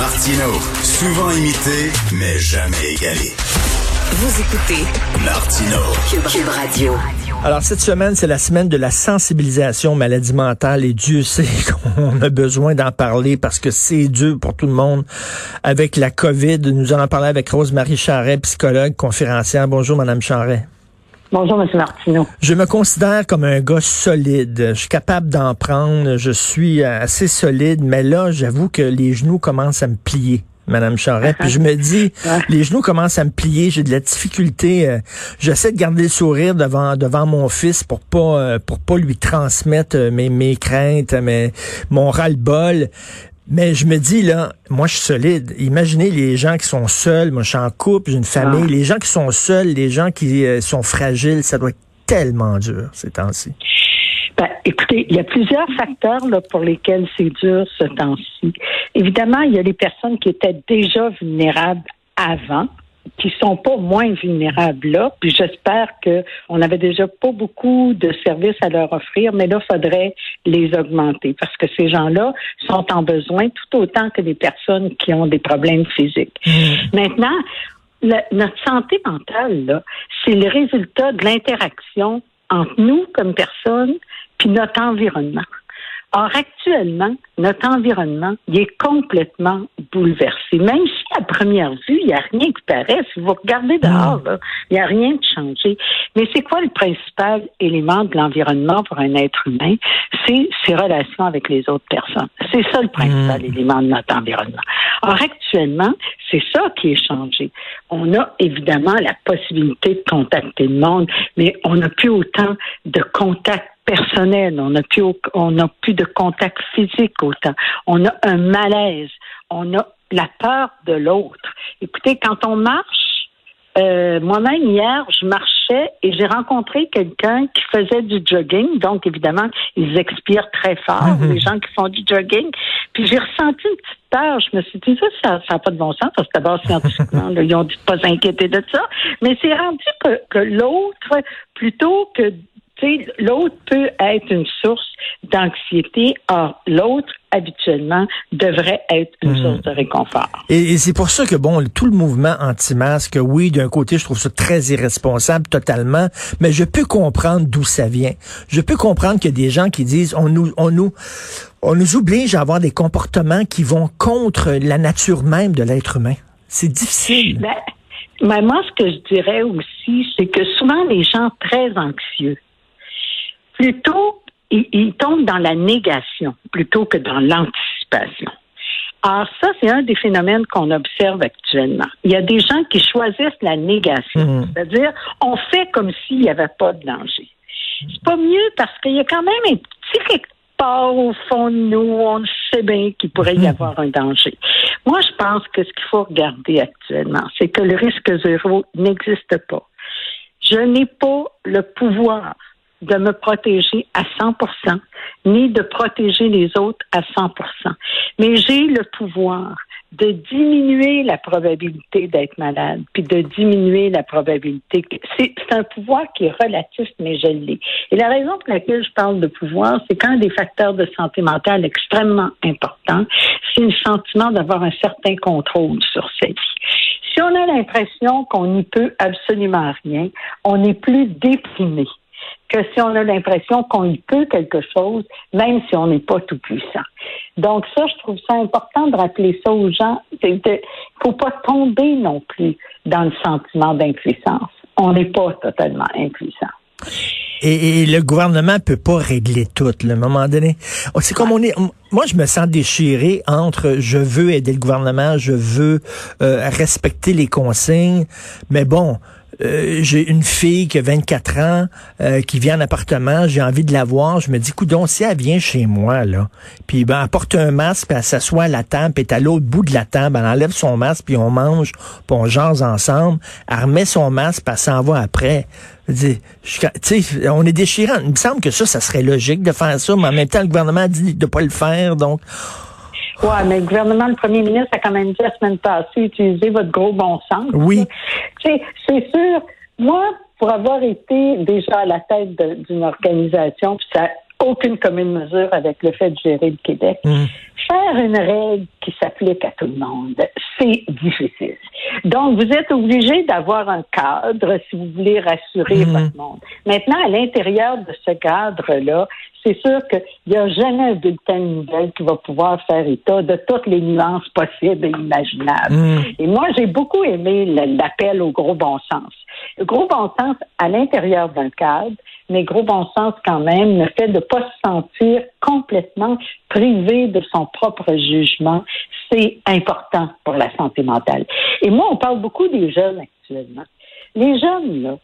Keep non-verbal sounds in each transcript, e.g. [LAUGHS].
Martino, souvent imité, mais jamais égalé. Vous écoutez Martino, Cube Radio. Alors, cette semaine, c'est la semaine de la sensibilisation aux maladies mentales et Dieu sait [LAUGHS] qu'on a besoin d'en parler parce que c'est dur pour tout le monde avec la COVID. Nous allons parler avec Rose-Marie Charret, psychologue, conférencière. Bonjour, Madame Charret. Bonjour, M. Martineau. Je me considère comme un gars solide. Je suis capable d'en prendre. Je suis assez solide, mais là, j'avoue que les genoux commencent à me plier. Madame Charret. Puis je me dis, [LAUGHS] les genoux commencent à me plier, j'ai de la difficulté. euh, J'essaie de garder le sourire devant devant mon fils pour pas euh, pour pas lui transmettre euh, mes mes craintes, mes mon ras-le-bol. Mais je me dis là, moi je suis solide. Imaginez les gens qui sont seuls. Moi je suis en couple, j'ai une famille. Les gens qui sont seuls, les gens qui euh, sont fragiles, ça doit être tellement dur ces temps-ci. Ben, écoutez, il y a plusieurs facteurs là, pour lesquels c'est dur ce temps-ci. Évidemment, il y a les personnes qui étaient déjà vulnérables avant qui sont pas moins vulnérables là, puis j'espère que on avait déjà pas beaucoup de services à leur offrir, mais là, faudrait les augmenter parce que ces gens-là sont en besoin tout autant que des personnes qui ont des problèmes physiques. Maintenant, la- notre santé mentale, là, c'est le résultat de l'interaction entre nous comme personnes puis notre environnement. Or, actuellement, notre environnement, il est complètement bouleversé. Même si à première vue, il n'y a rien qui paraît, si vous regardez dehors, là, il n'y a rien de changé. Mais c'est quoi le principal élément de l'environnement pour un être humain? C'est ses relations avec les autres personnes. C'est ça le principal élément de notre environnement. Or, actuellement, c'est ça qui est changé. On a évidemment la possibilité de contacter le monde, mais on n'a plus autant de contacts personnels, on n'a plus, au- on n'a plus de contact physique autant. On a un malaise, on a la peur de l'autre. Écoutez, quand on marche, euh, moi-même hier, je marchais et j'ai rencontré quelqu'un qui faisait du jogging. Donc, évidemment, ils expirent très fort, les gens qui font du jogging. Puis j'ai ressenti une petite peur. Je me suis dit, ça, ça n'a pas de bon sens, parce que d'abord, scientifiquement, [LAUGHS] là, ils ont dit de pas s'inquiéter de ça. Mais c'est rendu que, que l'autre, plutôt que l'autre peut être une source d'anxiété. Or, l'autre, habituellement, devrait être une source de réconfort. Et, et c'est pour ça que, bon, tout le mouvement anti-masque, oui, d'un côté, je trouve ça très irresponsable totalement, mais je peux comprendre d'où ça vient. Je peux comprendre qu'il y a des gens qui disent, on nous, on nous, on nous oblige à avoir des comportements qui vont contre la nature même de l'être humain. C'est difficile. Ben, mais moi, ce que je dirais aussi, c'est que souvent, les gens très anxieux, plutôt, ils, ils tombent dans la négation plutôt que dans l'anticipation. Alors ça, c'est un des phénomènes qu'on observe actuellement. Il y a des gens qui choisissent la négation, Mhm. c'est-à-dire on fait comme s'il n'y avait pas de danger. C'est pas mieux parce qu'il y a quand même un petit quelque part au fond de nous, on sait bien qu'il pourrait y avoir un danger. Moi, je pense que ce qu'il faut regarder actuellement, c'est que le risque zéro n'existe pas. Je n'ai pas le pouvoir de me protéger à 100% ni de protéger les autres à 100% Mais j'ai le pouvoir de diminuer la probabilité d'être malade, puis de diminuer la probabilité. C'est un pouvoir qui est relatif, mais je l'ai. Et la raison pour laquelle je parle de pouvoir, c'est qu'un des facteurs de santé mentale extrêmement important, c'est le sentiment d'avoir un certain contrôle sur sa vie. Si on a l'impression qu'on n'y peut absolument rien, on est plus déprimé que si on a l'impression qu'on y peut quelque chose, même si on n'est pas tout puissant. Donc ça, je trouve ça important de rappeler ça aux gens. Il ne faut pas tomber non plus dans le sentiment d'impuissance. On n'est pas totalement impuissant. Et, le gouvernement peut pas régler tout, là, à un moment donné. Oh, C'est comme on est. Moi, je me sens déchiré entre je veux aider le gouvernement, je veux euh, respecter les consignes, mais bon. Euh, j'ai une fille qui a 24 ans, euh, qui vient en appartement, j'ai envie de la voir. Je me dis, coudon, si elle vient chez moi, là, puis ben, elle porte un masque, puis elle s'assoit à la table, puis elle est à l'autre bout de la table, elle enlève son masque, puis on mange, puis on jase ensemble, elle remet son masque, puis elle s'en va après. Je on est déchirant. Il me semble que ça, ça serait logique de faire ça, mais en même temps, le gouvernement dit de pas le faire, donc. Ouais, mais le gouvernement, le premier ministre a quand même dit la semaine passée, utilisez votre gros bon sens. Oui. C'est sûr, moi, pour avoir été déjà à la tête d'une organisation, puis ça n'a aucune commune mesure avec le fait de gérer le Québec, Mm. faire une règle qui s'applique à tout le monde. C'est difficile. Donc, vous êtes obligé d'avoir un cadre si vous voulez rassurer Mhm. votre monde. Maintenant, à l'intérieur de ce cadre-là, c'est sûr qu'il n'y a jamais un bulletin de nouvelles qui va pouvoir faire état de toutes les nuances possibles et imaginables. Mm. Et moi, j'ai beaucoup aimé l'appel au gros bon sens. Le gros bon sens à l'intérieur d'un cadre, mais gros bon sens quand même, le fait de ne pas se sentir complètement privé de son propre jugement, c'est important pour la santé mentale. Et moi, on parle beaucoup des jeunes actuellement. Les jeunes, là,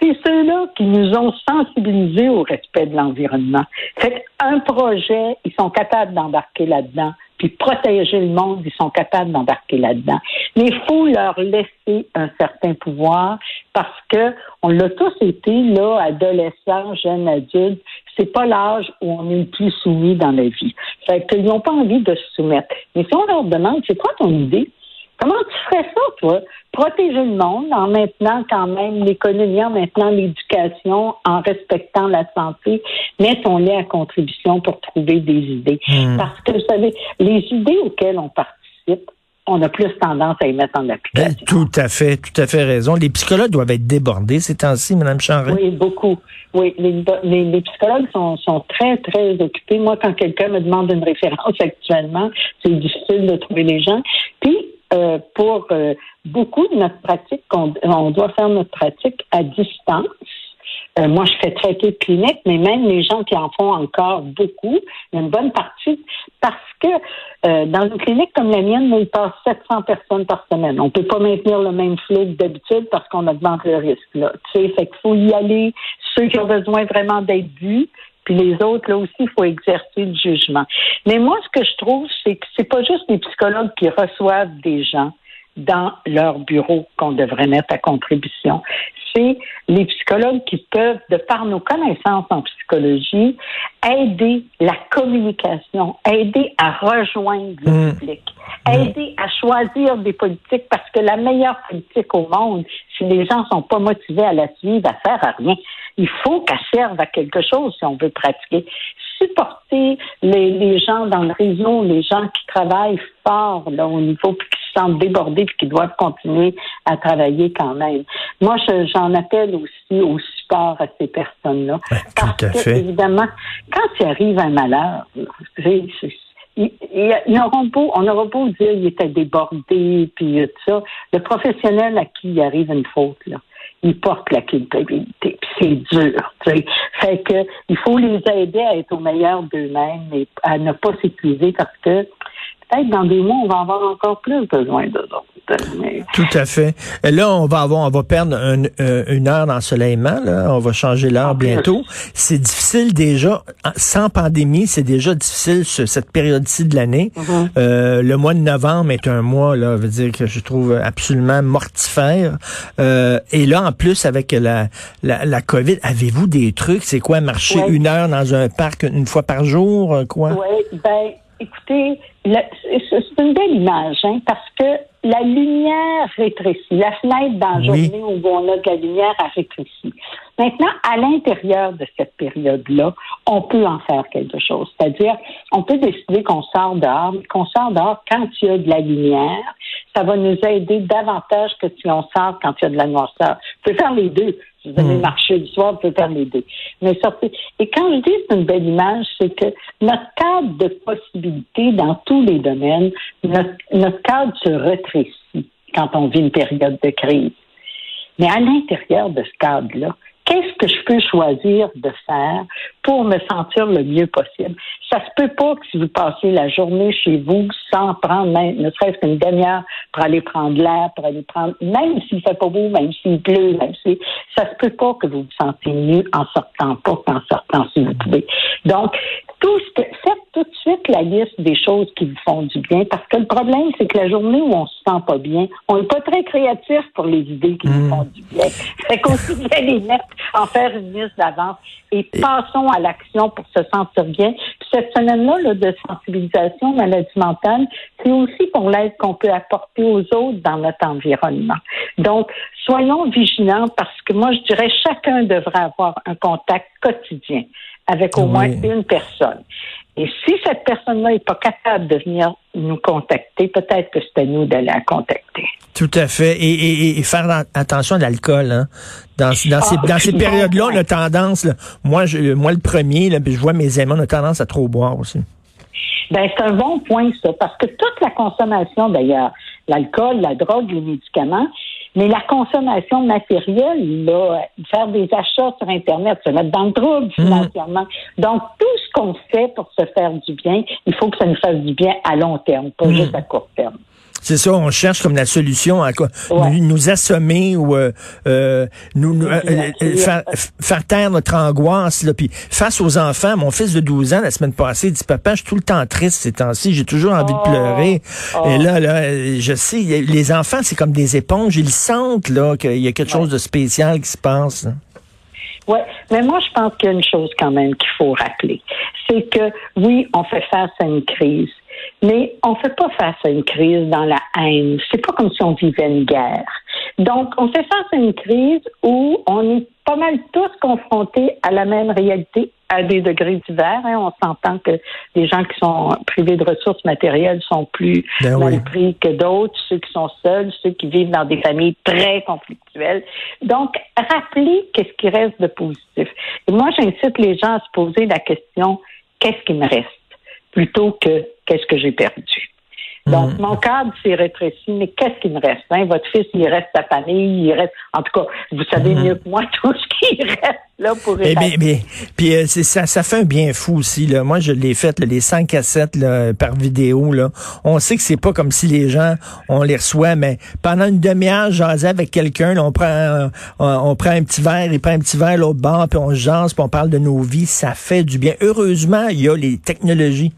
c'est ceux-là qui nous ont sensibilisés au respect de l'environnement. Fait un projet, ils sont capables d'embarquer là-dedans. Puis protéger le monde, ils sont capables d'embarquer là-dedans. Mais il faut leur laisser un certain pouvoir parce que on l'a tous été, là, adolescents, jeunes adultes. C'est pas l'âge où on est le plus soumis dans la vie. Fait qu'ils n'ont pas envie de se soumettre. Mais si on leur demande, c'est quoi ton idée? Comment tu ferais ça, toi? Protéger le monde en maintenant quand même l'économie, en maintenant l'éducation, en respectant la santé. Mettons-les à contribution pour trouver des idées. Hmm. Parce que, vous savez, les idées auxquelles on participe, on a plus tendance à y mettre en Ben, application. tout à fait, tout à fait raison. Les psychologues doivent être débordés ces temps-ci, Mme Charret. Oui, beaucoup. Oui, les, les, les psychologues sont, sont très, très occupés. Moi, quand quelqu'un me demande une référence actuellement, c'est difficile de trouver les gens. Puis, euh, pour euh, beaucoup de notre pratique, on, doit faire notre pratique à distance. Euh, moi, je fais très peu de clinique, mais même les gens qui en font encore beaucoup, une bonne partie, parce que dans une clinique comme la mienne, il passe 700 personnes par semaine. On peut pas maintenir le même flot que d'habitude parce qu'on augmente le risque. Tu sais, fait qu'il faut y aller. Ceux qui ont besoin vraiment d'être vus, puis les autres, là aussi, il faut exercer le jugement. Mais moi, ce que je trouve, c'est que c'est pas juste les psychologues qui reçoivent des gens dans leur bureau qu'on devrait mettre à contribution. C'est les psychologues qui peuvent, de par nos connaissances en psychologie, aider la communication, aider à rejoindre le Mm. public, aider à choisir des politiques parce que la meilleure politique au monde, si les gens sont pas motivés à la suivre, elle sert à rien. Il faut qu'elle serve à quelque chose si on veut pratiquer. Supporter les, les gens dans le réseau, les gens qui travaillent fort là, au niveau, puis qui se sentent débordés, puis qui doivent continuer à travailler quand même. Moi, je- j'en appelle aussi au support à ces personnes-là. Ben, Parce tout à que, fait. évidemment, quand il arrive un malheur, c'est- ils, auront beau, on aura beau dire qu'il était débordé, puis tout ça. Le professionnel à qui il arrive une faute, là, il porte la culpabilité. C'est dur. tu sais. Fait que il faut les aider à être au meilleur d'eux-mêmes et à ne pas s'épuiser parce que peut-être dans des mois, on va avoir encore plus besoin d'eux autres. Mais Tout à fait. Et là, on va avoir, on va perdre un- euh, une heure d'ensoleillement. Là, on va changer l'heure bientôt. C'est difficile déjà, sans pandémie, c'est déjà difficile ce- cette période-ci de l'année. Mhm. Euh, le mois de novembre est un mois, là, veut dire que je trouve absolument mortifère. Euh, et là, en plus, avec la la, la COVID, avez-vous des trucs? C'est quoi marcher Ouais. une heure dans un parc une fois par jour euh, Quoi? Oui, ben, écoutez, c'est c'est une belle image, hein, parce que la lumière rétrécit. La fenêtre dans la Oui. journée où on a de la lumière a rétréci. Maintenant, à l'intérieur de cette période-là, on peut en faire quelque chose. C'est-à-dire, on peut décider qu'on sort dehors, mais qu'on sort dehors quand il y a de la lumière. Ça va nous aider davantage que si on sort quand il y a de la noirceur. On peut faire les deux. Si vous allez Mm. marcher le soir, on peut faire les deux. Mais sortez. Et quand je dis que c'est une belle image, c'est que notre cadre de possibilités dans tous les domaines, notre, notre cadre se rétrécit quand on vit une période de crise. Mais à l'intérieur de ce cadre-là, qu'est-ce que je peux choisir de faire pour me sentir le mieux possible? Ça se peut pas que si vous passez la journée chez vous sans prendre ne serait-ce qu'une demi-heure pour aller prendre l'air, pour aller prendre, même s'il fait pas beau, même s'il pleut, même si, ça se peut pas que vous vous sentez mieux en sortant pas qu'en sortant si vous pouvez. Donc, tout ce que, faites tout de suite la liste des choses qui vous font du bien parce que le problème, c'est que la journée où on se sent pas bien, on n'est pas très créatif pour les idées qui nous Mm. font du bien. [LAUGHS] Fait qu'aussi bien les mettre, en faire une liste d'avance et passons à l'action pour se sentir bien. Puis cette semaine-là là, de sensibilisation maladie mentale, c'est aussi pour l'aide qu'on peut apporter aux autres dans notre environnement. Donc, soyons vigilants parce que moi, je dirais chacun devrait avoir un contact quotidien avec au Oui. moins une personne. Et si cette personne-là n'est pas capable de venir nous contacter, peut-être que c'est à nous de la contacter. Tout à fait. Et, faire attention à l'alcool. Hein. Dans, dans ces, ah, dans ces périodes-là, on a tendance, moi, je, moi le premier, là, je vois mes amis, on a tendance à trop boire aussi. Ben, c'est un bon point, ça, parce que toute la consommation, d'ailleurs, l'alcool, la drogue, les médicaments, mais la consommation matérielle, là, faire des achats sur Internet, se mettre dans le trouble mmh. financièrement. Donc, tout ce qu'on fait pour se faire du bien, il faut que ça nous fasse du bien à long terme, pas mmh. juste à court terme. C'est ça, on cherche comme la solution à quoi nous, assommer ou euh, euh nous, euh, euh, faire, faire, taire notre angoisse. Là, puis face aux enfants, mon fils de 12 ans la semaine passée dit papa, je suis tout le temps triste ces temps-ci, j'ai toujours envie de pleurer. Oh. Et là, là, je sais, les enfants c'est comme des éponges, ils sentent là qu'il y a quelque chose de spécial qui se passe. Oui, mais moi, je pense qu'il y a une chose quand même qu'il faut rappeler. C'est que, oui, on fait face à une crise. Mais on ne fait pas face à une crise dans la haine. C'est pas comme si on vivait une guerre. Donc, on fait face à une crise où on est pas mal tous confrontés à la même réalité à des degrés divers. Hein. On s'entend que les gens qui sont privés de ressources matérielles sont plus ben mal pris que d'autres, ceux qui sont seuls, ceux qui vivent dans des familles très conflictuelles. Donc, rappeler qu'est-ce qui reste de positif. Et moi, j'incite les gens à se poser la question, qu'est-ce qui me reste? plutôt que qu'est-ce que j'ai perdu. Donc, hmm. mon cadre s'est rétréci, mais qu'est-ce qui me reste? Hein? Votre fils, il reste sa famille, il reste, en tout cas, vous savez hmm. mieux que moi [LAUGHS] tout ce qui reste là pour mais, mais, mais, puis euh, ça, ça fait un bien fou aussi. Là. Moi, je l'ai fait, les 100 cassettes là, par vidéo. Là. On sait que c'est pas comme si les gens, on les reçoit, mais pendant une demi-heure, jaser avec quelqu'un, on prend on, prend un petit verre, il prend un petit verre l'autre bord, puis on jase, puis on parle de nos vies. Ça fait du bien. Heureusement, il y a les technologies.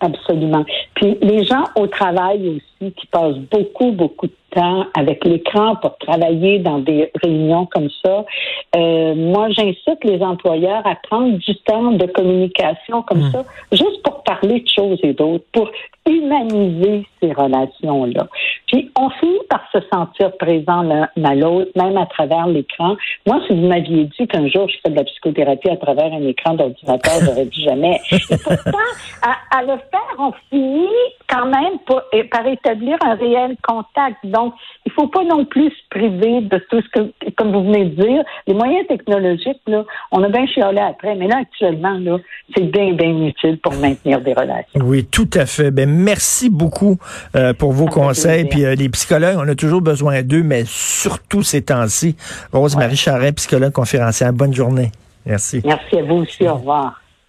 Absolument. Puis les gens au travail aussi qui passent beaucoup, beaucoup de temps avec l'écran pour travailler dans des réunions comme ça. Euh, moi, j'incite les employeurs à prendre du temps de communication comme hmm. ça, juste pour parler de choses et d'autres, pour humaniser ces relations-là. Puis on finit par se sentir présent l'un à l'autre, même à travers l'écran. Moi, si vous m'aviez dit qu'un jour je fais de la psychothérapie à travers un écran d'ordinateur, [LAUGHS] j'aurais dit jamais. Et pourtant, à, le faire, on finit quand même par établir un réel contact. Donc, il faut pas non plus se priver de tout ce que, comme vous venez de dire, les moyens technologiques, là, on a bien chialé après, mais là, actuellement, là, c'est bien, bien utile pour maintenir des relations. Oui, tout à fait. Ben, merci beaucoup euh, pour vos conseils. Puis euh, les psychologues, on a toujours besoin d'eux, mais surtout ces temps-ci. Rose-Marie Charret, psychologue conférencière. Bonne journée. Merci. Merci à vous aussi. Au revoir.